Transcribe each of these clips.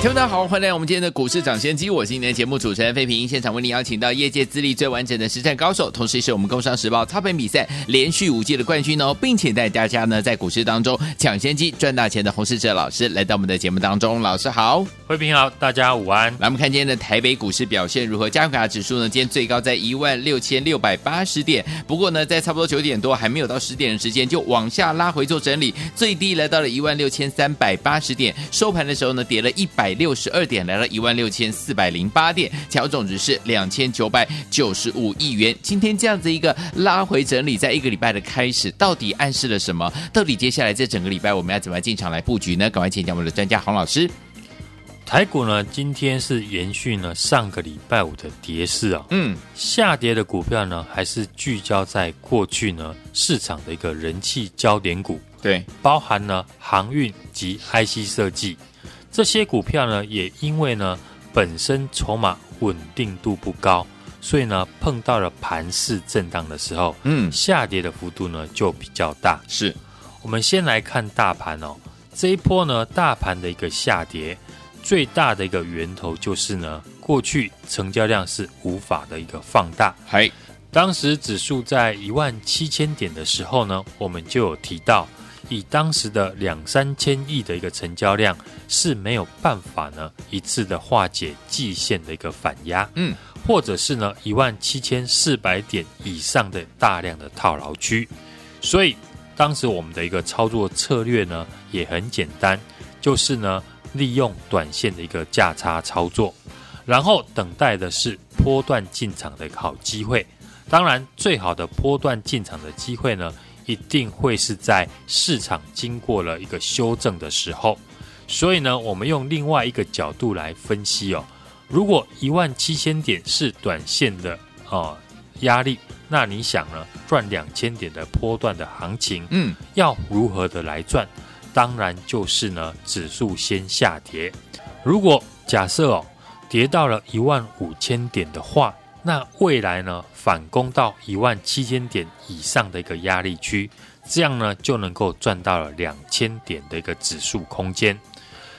听众大家好，欢迎来到我们今天的股市涨先机，我是今天的节目主持人费平，现场为您邀请到业界资历最完整的实战高手，同时也是我们工商时报操盘比赛连续五届的冠军哦，并且带大家呢在股市当中抢先机赚大钱的洪世哲老师来到我们的节目当中，老师好，费平好，大家午安。来，我们看今天的台北股市表现如何？加权指数呢，今天最高在一万六千六百八十点，不过呢，在差不多九点多还没有到十点的时间，就往下拉回做整理，最低来到了一万六千三百八十点，收盘的时候呢，跌了一百六十二点。来了一万六千四百零八点，成交总值是两千九百九十五亿元。今天这样子一个拉回整理，在一个礼拜的开始，到底暗示了什么？到底接下来这整个礼拜我们要怎么进场来布局呢？赶快请教我们的专家洪老师。台股呢，今天是延续呢上个礼拜五的跌势啊，嗯，下跌的股票呢，还是聚焦在过去呢市场的一个人气焦点股，对，包含呢航运及 IC 设计。这些股票呢，也因为呢本身筹码稳定度不高，所以呢碰到了盘势震荡的时候，嗯，下跌的幅度呢就比较大。是，我们先来看大盘哦，这一波呢大盘的一个下跌，最大的一个源头就是呢过去成交量是无法的一个放大。嗨，当时指数在一万七千点的时候呢，我们就有提到。以当时的两三千亿的一个成交量是没有办法呢一次的化解季线的一个反压，嗯，或者是呢一万七千四百点以上的大量的套牢区，所以当时我们的一个操作策略呢也很简单，就是呢利用短线的一个价差操作，然后等待的是波段进场的一个好机会。当然，最好的波段进场的机会呢。一定会是在市场经过了一个修正的时候，所以呢，我们用另外一个角度来分析哦。如果一万七千点是短线的哦压力，那你想呢，赚两千点的波段的行情，嗯，要如何的来赚？当然就是呢，指数先下跌。如果假设哦，跌到了一万五千点的话。那未来呢，反攻到一万七千点以上的一个压力区，这样呢就能够赚到了两千点的一个指数空间。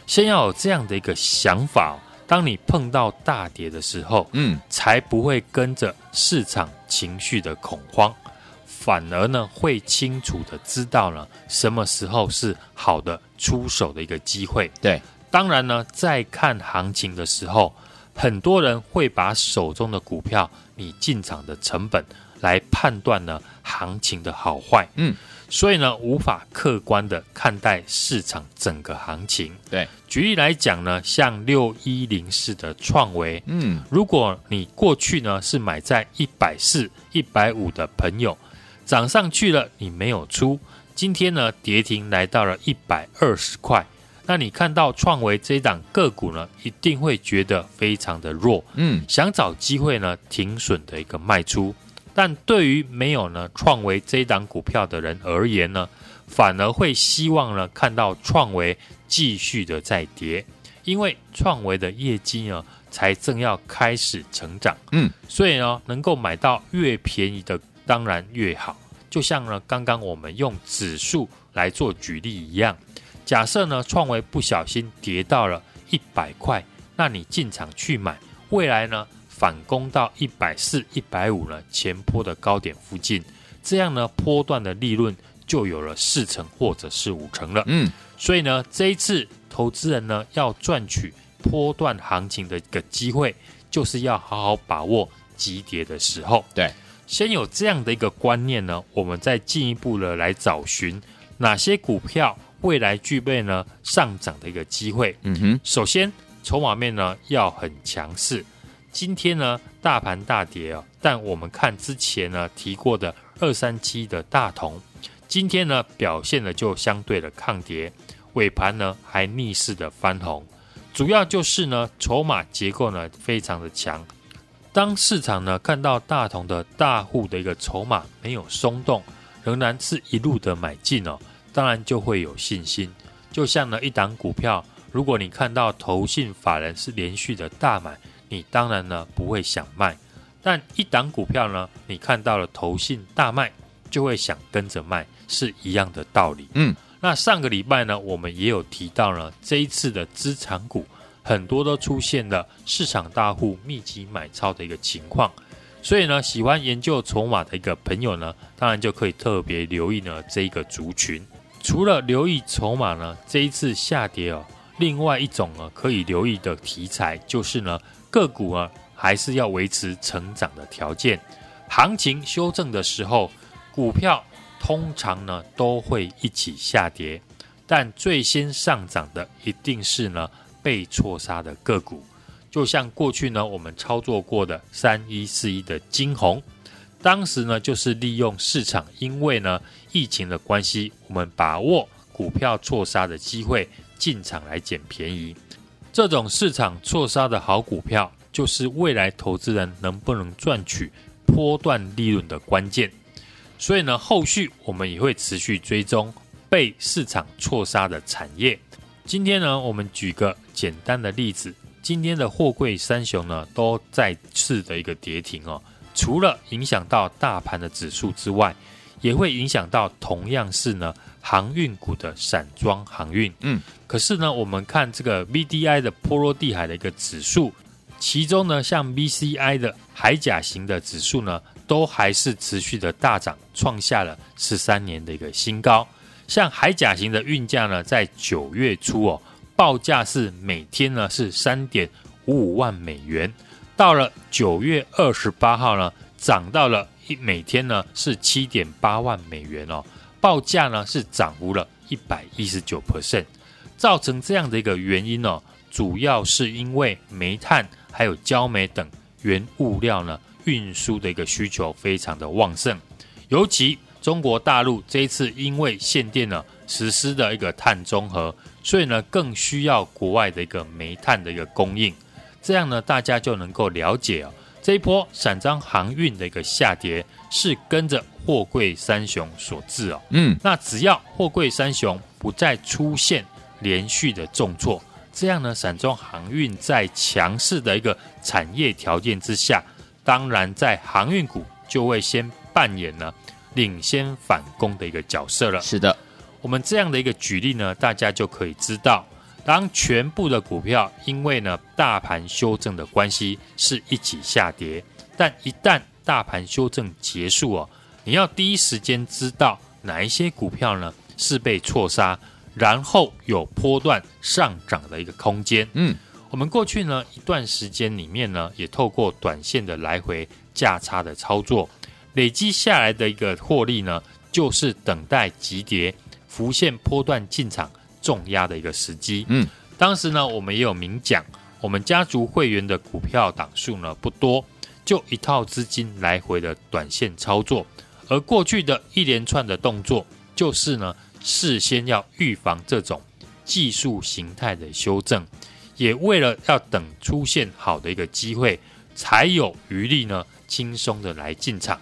先要有这样的一个想法，当你碰到大跌的时候，嗯，才不会跟着市场情绪的恐慌，反而呢会清楚的知道呢什么时候是好的出手的一个机会。对，当然呢，在看行情的时候。很多人会把手中的股票，你进场的成本来判断呢行情的好坏，嗯，所以呢无法客观的看待市场整个行情。对，举例来讲呢，像六一零四的创维，嗯，如果你过去呢是买在一百四、一百五的朋友，涨上去了你没有出，今天呢跌停来到了一百二十块。那你看到创维这一档个股呢，一定会觉得非常的弱，嗯，想找机会呢停损的一个卖出。但对于没有呢创维这一档股票的人而言呢，反而会希望呢看到创维继续的在跌，因为创维的业绩呢才正要开始成长，嗯，所以呢能够买到越便宜的当然越好。就像呢刚刚我们用指数来做举例一样。假设呢，创维不小心跌到了一百块，那你进场去买，未来呢反攻到一百四、一百五呢前坡的高点附近，这样呢波段的利润就有了四成或者是五成了。嗯，所以呢这一次投资人呢要赚取波段行情的一个机会，就是要好好把握急跌的时候。对，先有这样的一个观念呢，我们再进一步的来找寻哪些股票。未来具备呢上涨的一个机会。嗯哼，首先筹码面呢要很强势。今天呢大盘大跌啊，但我们看之前呢提过的二三七的大同，今天呢表现呢就相对的抗跌，尾盘呢还逆势的翻红。主要就是呢筹码结构呢非常的强，当市场呢看到大同的大户的一个筹码没有松动，仍然是一路的买进哦，当然就会有信心。就像呢一档股票，如果你看到投信法人是连续的大买，你当然呢不会想卖；但一档股票呢，你看到了投信大卖，就会想跟着卖，是一样的道理。嗯，那上个礼拜呢，我们也有提到呢，这一次的资产股。很多都出现了市场大户密集买超的一个情况，所以呢，喜欢研究筹码的一个朋友呢，当然就可以特别留意呢这一个族群。除了留意筹码呢，这一次下跌哦，另外一种呢可以留意的题材就是呢个股啊还是要维持成长的条件。行情修正的时候，股票通常呢都会一起下跌，但最先上涨的一定是呢。被错杀的个股，就像过去呢，我们操作过的三一四一的晶宏，当时呢就是利用市场因为呢疫情的关系，我们把握股票错杀的机会进场来捡便宜。这种市场错杀的好股票，就是未来投资人能不能赚取波段利润的关键。所以呢，后续我们也会持续追踪被市场错杀的产业。今天呢，我们举个简单的例子，今天的货柜三雄呢都再次的一个跌停哦。除了影响到大盘的指数之外，也会影响到同样是呢航运股的散装航运。嗯，可是呢，我们看这个 VDI 的波罗的海的一个指数，其中呢像 VCI 的海甲型的指数呢，都还是持续的大涨，创下了十三年的一个新高。像海甲型的运价呢，在九月初哦，报价是每天呢是三点五五万美元，到了九月二十八号呢，涨到了一每天呢是七点八万美元哦，报价呢是涨幅了一百一十九 percent，造成这样的一个原因哦，主要是因为煤炭还有焦煤等原物料呢运输的一个需求非常的旺盛，尤其。中国大陆这一次因为限电呢，实施的一个碳中和，所以呢更需要国外的一个煤炭的一个供应，这样呢大家就能够了解哦，这一波散装航运的一个下跌是跟着货柜三雄所致哦。嗯，那只要货柜三雄不再出现连续的重挫，这样呢散装航运在强势的一个产业条件之下，当然在航运股就会先扮演呢。领先反攻的一个角色了。是的，我们这样的一个举例呢，大家就可以知道，当全部的股票因为呢大盘修正的关系是一起下跌，但一旦大盘修正结束哦，你要第一时间知道哪一些股票呢是被错杀，然后有波段上涨的一个空间。嗯，我们过去呢一段时间里面呢，也透过短线的来回价差的操作。累积下来的一个获利呢，就是等待急跌浮现波段进场重压的一个时机。嗯，当时呢，我们也有明讲，我们家族会员的股票档数呢不多，就一套资金来回的短线操作。而过去的一连串的动作，就是呢事先要预防这种技术形态的修正，也为了要等出现好的一个机会，才有余力呢轻松的来进场。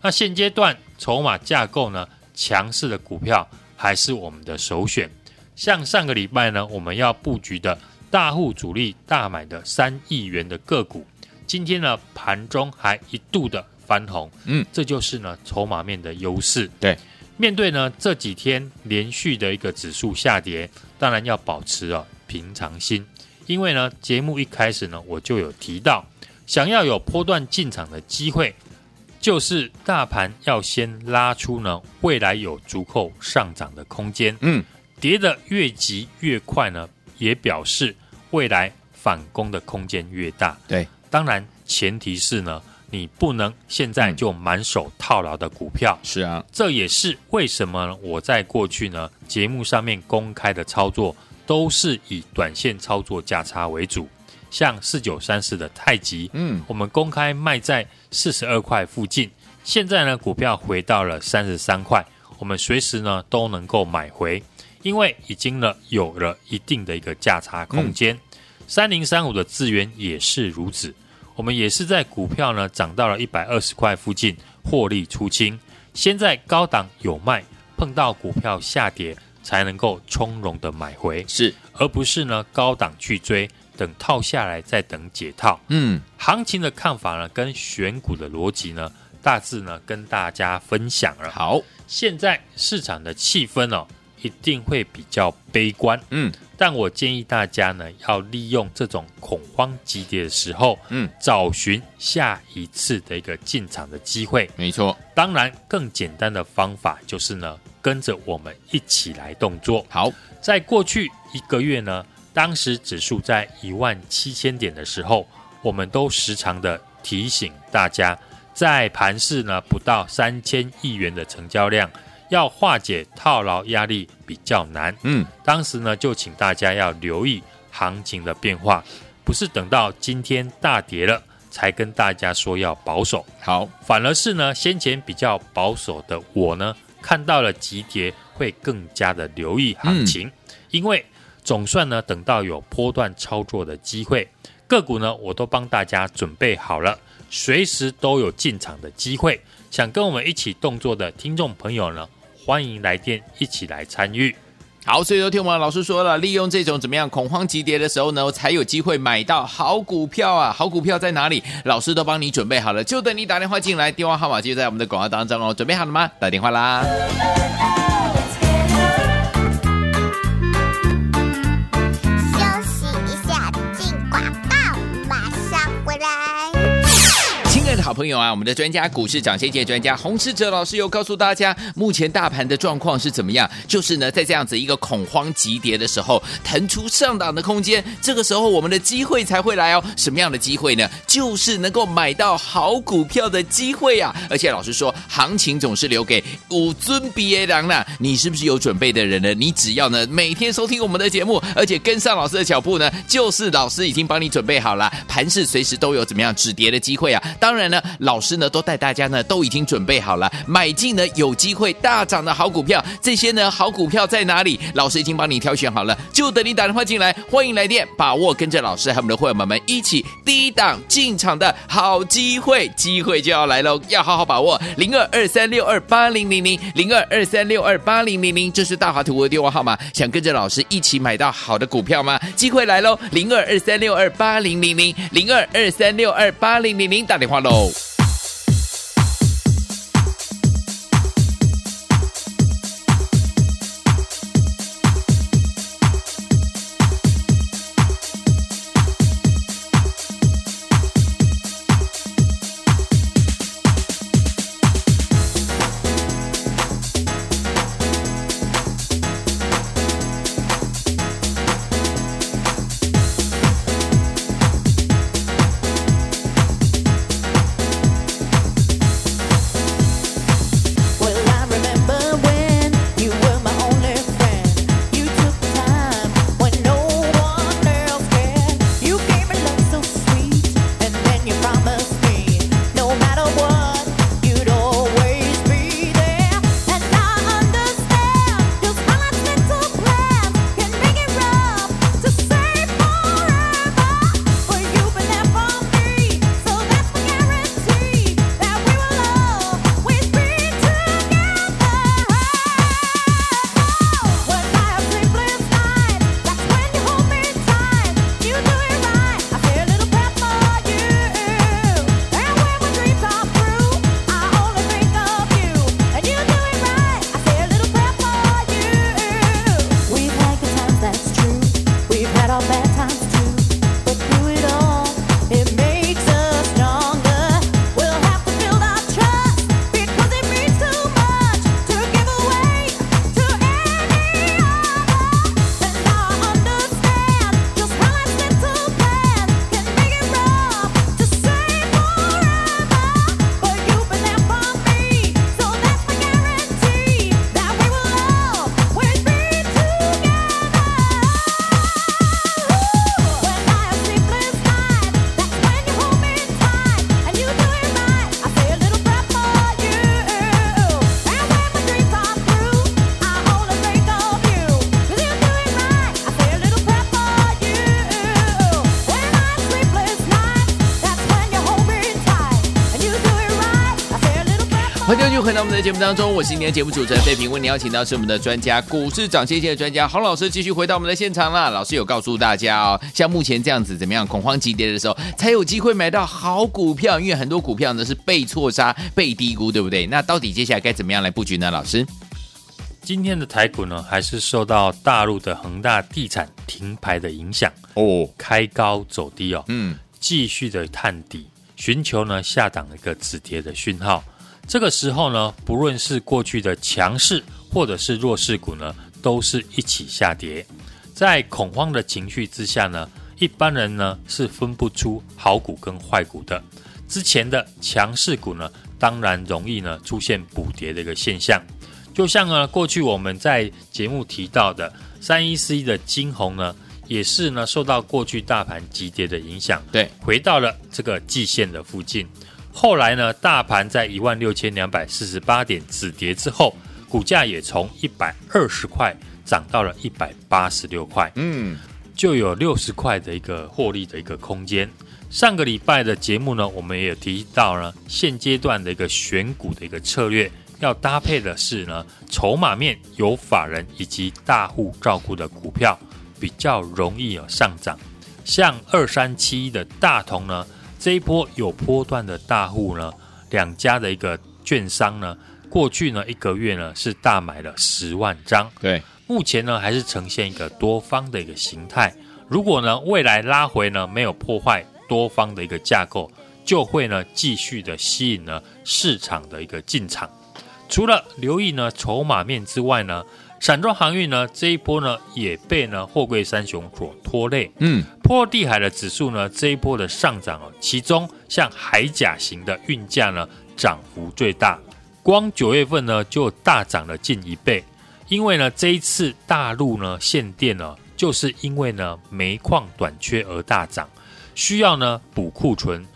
那现阶段筹码架构呢，强势的股票还是我们的首选。像上个礼拜呢，我们要布局的大户主力大买的三亿元的个股，今天呢盘中还一度的翻红，嗯，这就是呢筹码面的优势。对，面对呢这几天连续的一个指数下跌，当然要保持啊平常心，因为呢节目一开始呢我就有提到，想要有波段进场的机会。就是大盘要先拉出呢，未来有足够上涨的空间。嗯，跌得越急越快呢，也表示未来反攻的空间越大。对，当然前提是呢，你不能现在就满手套牢的股票。是啊，这也是为什么我在过去呢节目上面公开的操作都是以短线操作价差为主。像四九三四的太极，嗯，我们公开卖在四十二块附近，现在呢股票回到了三十三块，我们随时呢都能够买回，因为已经呢有了一定的一个价差空间。三零三五的资源也是如此，我们也是在股票呢涨到了一百二十块附近获利出清。先在高档有卖，碰到股票下跌才能够从容的买回，是，而不是呢高档去追，等套下来再等解套。嗯，行情的看法呢，跟选股的逻辑呢，大致呢跟大家分享了。好，现在市场的气氛哦，一定会比较悲观。嗯。但我建议大家呢，要利用这种恐慌急跌的时候，嗯，找寻下一次的一个进场的机会。没错，当然更简单的方法就是呢，跟着我们一起来动作。好，在过去一个月呢，当时指数在一万七千点的时候，我们都时常的提醒大家，在盘市呢不到三千亿元的成交量。要化解套牢压力比较难，嗯，当时呢就请大家要留意行情的变化，不是等到今天大跌了才跟大家说要保守，好，反而是呢先前比较保守的我呢看到了急跌会更加的留意行情，嗯、因为总算呢等到有波段操作的机会，个股呢我都帮大家准备好了，随时都有进场的机会，想跟我们一起动作的听众朋友呢。欢迎来电一起来参与。好，所以昨天我们老师说了，利用这种怎么样恐慌急跌的时候呢，才有机会买到好股票啊！好股票在哪里？老师都帮你准备好了，就等你打电话进来。电话号码就在我们的广告当中哦。准备好了吗？打电话啦！好朋友啊，我们的专家股市涨先界专家洪世哲老师又告诉大家，目前大盘的状况是怎么样？就是呢，在这样子一个恐慌急跌的时候，腾出上档的空间，这个时候我们的机会才会来哦。什么样的机会呢？就是能够买到好股票的机会啊！而且老师说，行情总是留给五尊 BA 狼呢。你是不是有准备的人呢？你只要呢每天收听我们的节目，而且跟上老师的脚步呢，就是老师已经帮你准备好了，盘势随时都有怎么样止跌的机会啊！当然呢。老师呢，都带大家呢，都已经准备好了，买进呢有机会大涨的好股票。这些呢好股票在哪里？老师已经帮你挑选好了，就等你打电话进来。欢迎来电，把握跟着老师和我们的会员们们一起低档进场的好机会，机会就要来喽，要好好把握。零二二三六二八零零零零二二三六二八零零零，这是大华图的电话号码。想跟着老师一起买到好的股票吗？机会来喽，零二二三六二八零零零零二二三六二八零零零，打电话喽。目当中，我是今天节目主持人费平，为您邀请到是我们的专家，股市涨先机的专家洪老师，继续回到我们的现场啦。老师有告诉大家哦，像目前这样子怎么样恐慌急跌的时候，才有机会买到好股票，因为很多股票呢是被错杀、被低估，对不对？那到底接下来该怎么样来布局呢？老师，今天的台股呢，还是受到大陆的恒大地产停牌的影响哦，开高走低哦，嗯，继续的探底，寻求呢下档一个止跌的讯号。这个时候呢，不论是过去的强势或者是弱势股呢，都是一起下跌。在恐慌的情绪之下呢，一般人呢是分不出好股跟坏股的。之前的强势股呢，当然容易呢出现补跌的一个现象。就像呢过去我们在节目提到的三一四一的晶宏呢，也是呢受到过去大盘急跌的影响，对，回到了这个季线的附近。后来呢，大盘在一万六千两百四十八点止跌之后，股价也从一百二十块涨到了一百八十六块，嗯，就有六十块的一个获利的一个空间。上个礼拜的节目呢，我们也有提到呢，现阶段的一个选股的一个策略，要搭配的是呢，筹码面有法人以及大户照顾的股票，比较容易有上涨。像二三七一的大同呢。这一波有波段的大户呢，两家的一个券商呢，过去呢一个月呢是大买了十万张，对，目前呢还是呈现一个多方的一个形态。如果呢未来拉回呢没有破坏多方的一个架构，就会呢继续的吸引呢市场的一个进场。除了留意呢筹码面之外呢。散装航运呢，这一波呢也被呢货柜三雄所拖累。嗯，波罗的海的指数呢，这一波的上涨哦，其中像海甲型的运价呢涨幅最大，光九月份呢就大涨了近一倍。因为呢这一次大陆呢限电呢，就是因为呢煤矿短缺而大涨，需要呢补库存。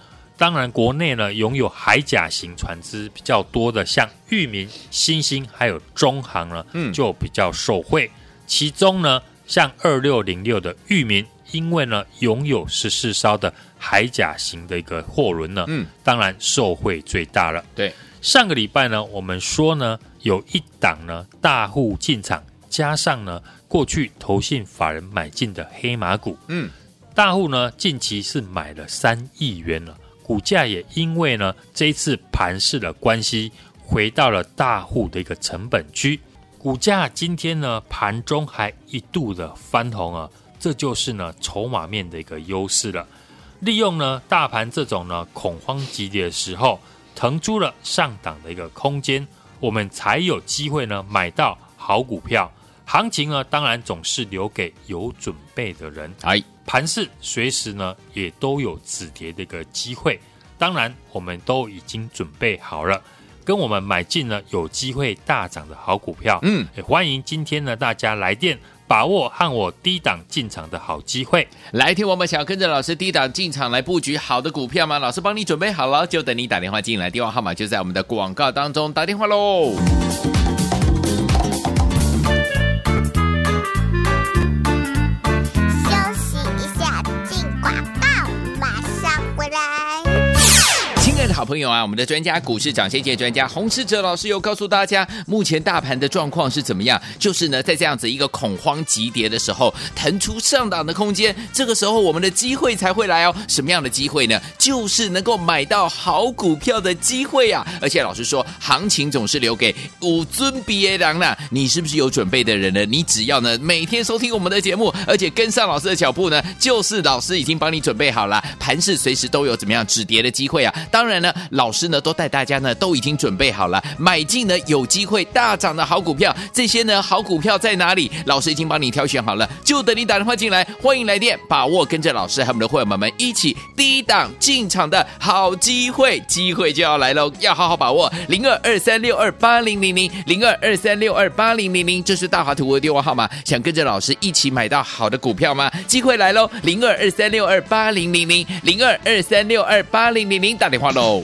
当然，国内呢拥有海甲型船只比较多的，像裕民、新兴还有中航呢，嗯，就比较受惠。其中呢，像二六零六的裕民，因为呢拥有十四艘的海甲型的一个货轮呢，嗯，当然受惠最大了。对，上个礼拜呢，我们说呢有一档呢大户进场，加上呢过去投信法人买进的黑马股，嗯，大户呢近期是买了三亿元了。股价也因为呢这一次盘势的关系，回到了大户的一个成本区。股价今天呢盘中还一度的翻红啊，这就是呢筹码面的一个优势了。利用呢大盘这种呢恐慌急跌的时候，腾出了上档的一个空间，我们才有机会呢买到好股票。行情呢当然总是留给有准备的人。哎。盘势随时呢也都有止跌的一个机会，当然我们都已经准备好了，跟我们买进了有机会大涨的好股票。嗯，也欢迎今天呢大家来电把握和我低档进场的好机会。来听我们想要跟着老师低档进场来布局好的股票吗？老师帮你准备好了，就等你打电话进来，电话号码就在我们的广告当中，打电话喽。朋友啊，我们的专家股市涨先机专家洪士哲老师又告诉大家，目前大盘的状况是怎么样？就是呢，在这样子一个恐慌急跌的时候，腾出上档的空间，这个时候我们的机会才会来哦。什么样的机会呢？就是能够买到好股票的机会啊！而且老师说，行情总是留给五尊别人呐。你是不是有准备的人呢？你只要呢每天收听我们的节目，而且跟上老师的脚步呢，就是老师已经帮你准备好了，盘势随时都有怎么样止跌的机会啊！当然呢。老师呢，都带大家呢，都已经准备好了，买进呢有机会大涨的好股票。这些呢好股票在哪里？老师已经帮你挑选好了，就等你打电话进来。欢迎来电，把握跟着老师和我们的会员们们一起低档进场的好机会，机会就要来喽，要好好把握。零二二三六二八零零零零二二三六二八零零零，这是大华图的电话号码。想跟着老师一起买到好的股票吗？机会来喽，零二二三六二八零零零零二二三六二八零零零，打电话喽。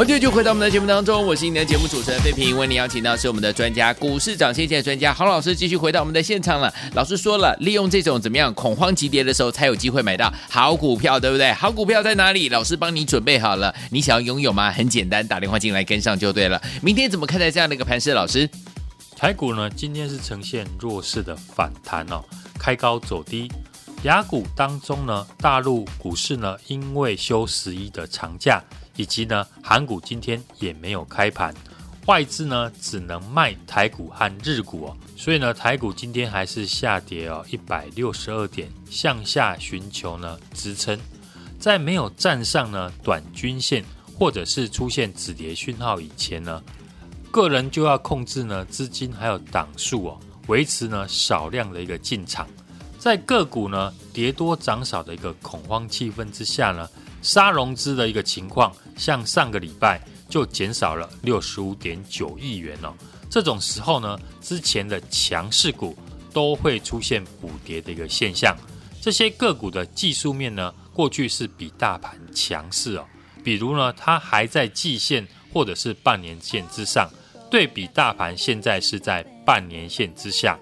欢迎继续回到我们的节目当中，我是你的节目主持人费平。为你邀请到是我们的专家，股市涨先机专家郝老师，继续回到我们的现场了。老师说了，利用这种怎么样恐慌急跌的时候，才有机会买到好股票，对不对？好股票在哪里？老师帮你准备好了，你想要拥有吗？很简单，打电话进来跟上就对了。明天怎么看待这样的一个盘势？老师，台股呢，今天是呈现弱势的反弹哦，开高走低。雅股当中呢，大陆股市呢，因为休十一的长假。以及呢，韩股今天也没有开盘，外资呢只能卖台股和日股哦，所以呢，台股今天还是下跌哦，一百六十二点，向下寻求呢支撑，在没有站上呢短均线或者是出现止跌讯号以前呢，个人就要控制呢资金还有档数哦，维持呢少量的一个进场，在个股呢跌多涨少的一个恐慌气氛之下呢。杀融资的一个情况，像上个礼拜就减少了六十五点九亿元哦。这种时候呢，之前的强势股都会出现补跌的一个现象。这些个股的技术面呢，过去是比大盘强势哦。比如呢，它还在季线或者是半年线之上，对比大盘现在是在半年线之下。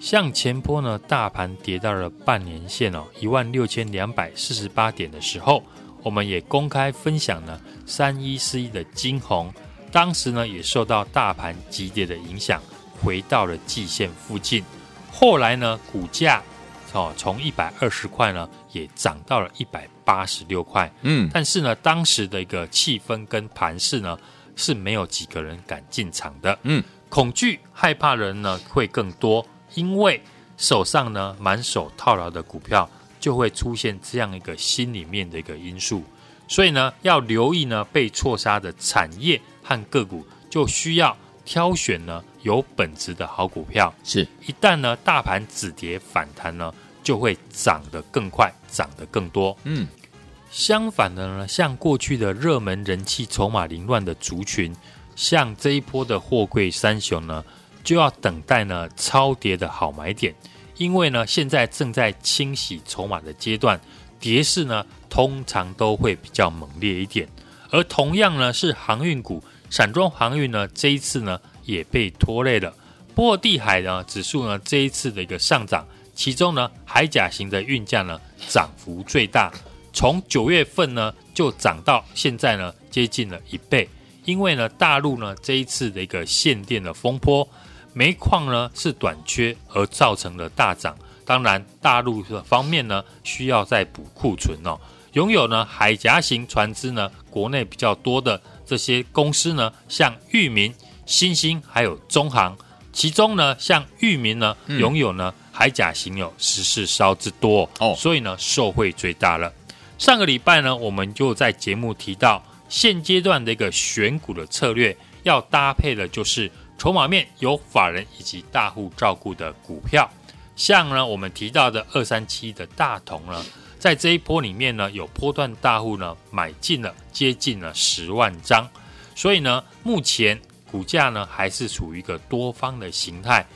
像前波呢，大盘跌到了半年线哦，一万六千两百四十八点的时候。我们也公开分享了三一四一的晶宏，当时呢也受到大盘急跌的影响，回到了季线附近。后来呢，股价哦从一百二十块呢也涨到了一百八十六块。嗯，但是呢，当时的一个气氛跟盘势呢是没有几个人敢进场的。嗯，恐惧害怕的人呢会更多，因为手上呢满手套牢的股票。就会出现这样一个心里面的一个因素，所以呢，要留意呢被错杀的产业和个股，就需要挑选呢有本质的好股票。是一旦呢大盘止跌反弹呢，就会涨得更快，涨得更多。嗯，相反的呢，像过去的热门人气、筹码凌乱的族群，像这一波的货柜三雄呢，就要等待呢超跌的好买点。因为呢，现在正在清洗筹码的阶段，跌势呢通常都会比较猛烈一点。而同样呢是航运股，散装航运呢这一次呢也被拖累了。波罗的海呢指数呢这一次的一个上涨，其中呢海甲型的运价呢涨幅最大，从九月份呢就涨到现在呢接近了一倍。因为呢大陆呢这一次的一个限电的风波。煤矿呢是短缺而造成的大涨，当然大陆的方面呢需要再补库存哦。拥有呢海峡型船只呢国内比较多的这些公司呢，像裕民、新兴还有中航，其中呢像裕民呢拥有呢海甲型有十四艘之多哦，所以呢受惠最大了。上个礼拜呢我们就在节目提到，现阶段的一个选股的策略要搭配的就是。筹码面有法人以及大户照顾的股票，像呢我们提到的二三七的大同呢，在这一波里面呢，有波段大户呢买进了接近了十万张，所以呢，目前股价呢还是处于一个多方的形态，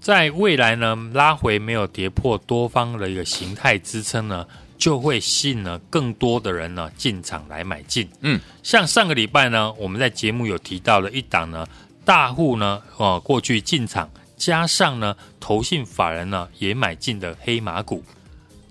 在未来呢拉回没有跌破多方的一个形态支撑呢，就会吸引了更多的人呢进场来买进。嗯，像上个礼拜呢，我们在节目有提到了一档呢。大户呢，哦，过去进场，加上呢，投信法人呢也买进的黑马股。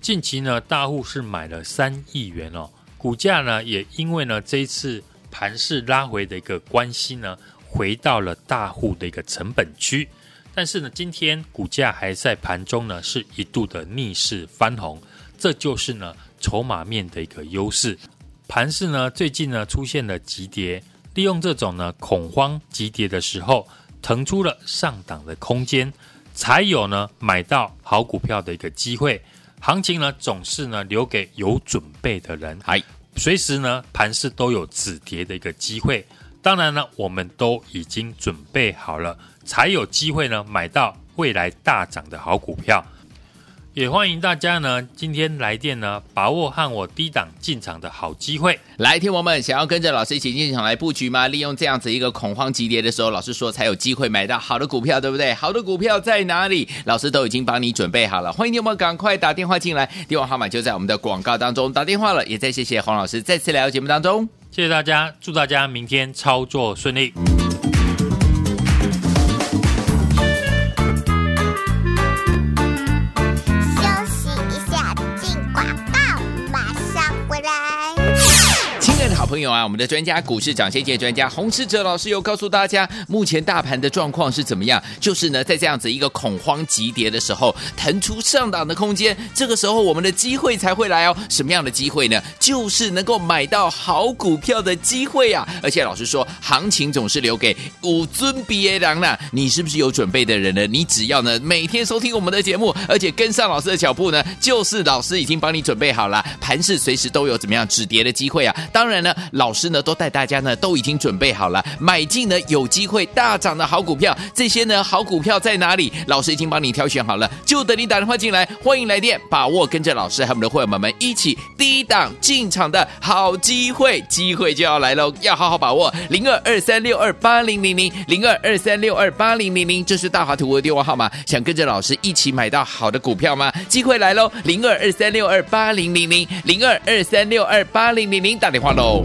近期呢，大户是买了三亿元哦，股价呢也因为呢这一次盘势拉回的一个关系呢，回到了大户的一个成本区。但是呢，今天股价还在盘中呢是一度的逆势翻红，这就是呢筹码面的一个优势。盘势呢最近呢出现了急跌。利用这种呢恐慌急跌的时候，腾出了上档的空间，才有呢买到好股票的一个机会。行情呢总是呢留给有准备的人，哎，随时呢盘势都有止跌的一个机会。当然呢，我们都已经准备好了，才有机会呢买到未来大涨的好股票。也欢迎大家呢，今天来电呢，把握和我低档进场的好机会。来，听我们想要跟着老师一起进场来布局吗？利用这样子一个恐慌急跌的时候，老师说才有机会买到好的股票，对不对？好的股票在哪里？老师都已经帮你准备好了。欢迎你们赶快打电话进来，电话号码就在我们的广告当中。打电话了，也再谢谢黄老师再次来到节目当中。谢谢大家，祝大家明天操作顺利。朋友啊，我们的专家股市涨先机专家洪士哲老师又告诉大家，目前大盘的状况是怎么样？就是呢，在这样子一个恐慌急跌的时候，腾出上档的空间，这个时候我们的机会才会来哦。什么样的机会呢？就是能够买到好股票的机会啊！而且老师说，行情总是留给五尊 BA 狼呢。你是不是有准备的人呢？你只要呢每天收听我们的节目，而且跟上老师的脚步呢，就是老师已经帮你准备好了，盘势随时都有怎么样止跌的机会啊！当然呢。老师呢，都带大家呢，都已经准备好了，买进呢有机会大涨的好股票。这些呢好股票在哪里？老师已经帮你挑选好了，就等你打电话进来。欢迎来电，把握跟着老师和我们的会员们们一起低档进场的好机会，机会就要来喽，要好好把握。零二二三六二八零零零零二二三六二八零零零，这是大华图的电话号码。想跟着老师一起买到好的股票吗？机会来喽，零二二三六二八零零零零二二三六二八零零零，打电话喽。